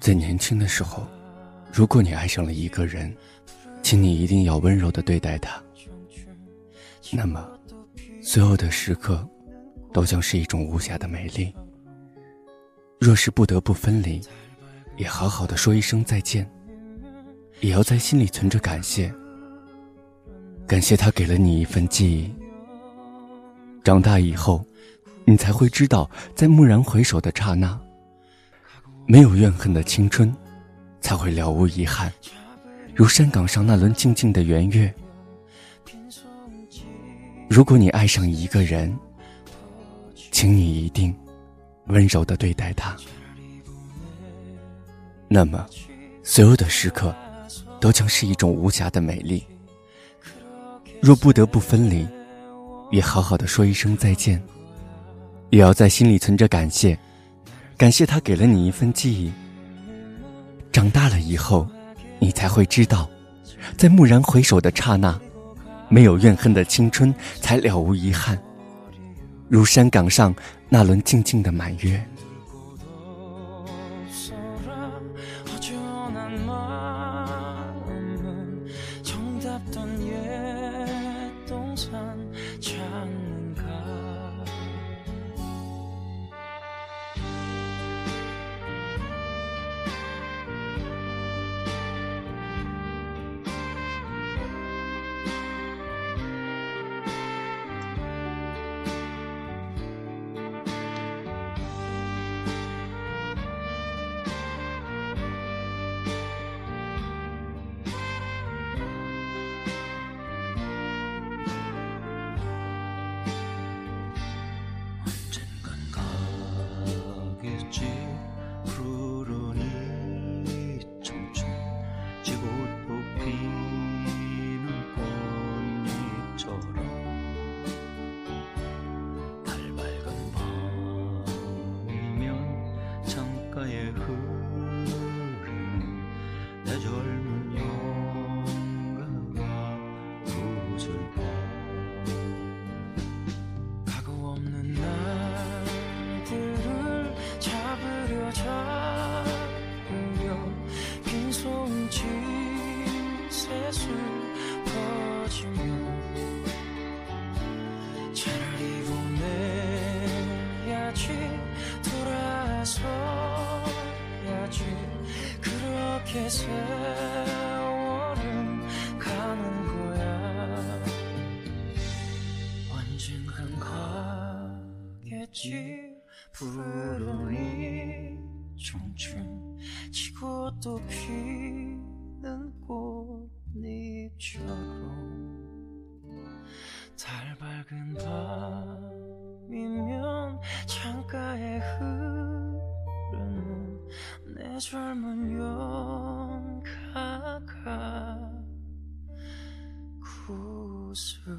在年轻的时候，如果你爱上了一个人，请你一定要温柔的对待他。那么，所有的时刻，都将是一种无瑕的美丽。若是不得不分离，也好好的说一声再见。也要在心里存着感谢，感谢他给了你一份记忆。长大以后，你才会知道，在蓦然回首的刹那。没有怨恨的青春，才会了无遗憾，如山岗上那轮静静的圆月。如果你爱上一个人，请你一定温柔的对待他，那么所有的时刻都将是一种无瑕的美丽。若不得不分离，也好好的说一声再见，也要在心里存着感谢。感谢他给了你一份记忆。长大了以后，你才会知道，在蓦然回首的刹那，没有怨恨的青春才了无遗憾，如山岗上那轮静静的满月。 지고 또 피는 꽃잎처럼 달밝은 밤이면 창가에 흐르는 내절 렇게 세월은 가는 거야. 언젠간 가겠지. 부르니 청춘. 지고 또 피 내 젊은 용가가 구슬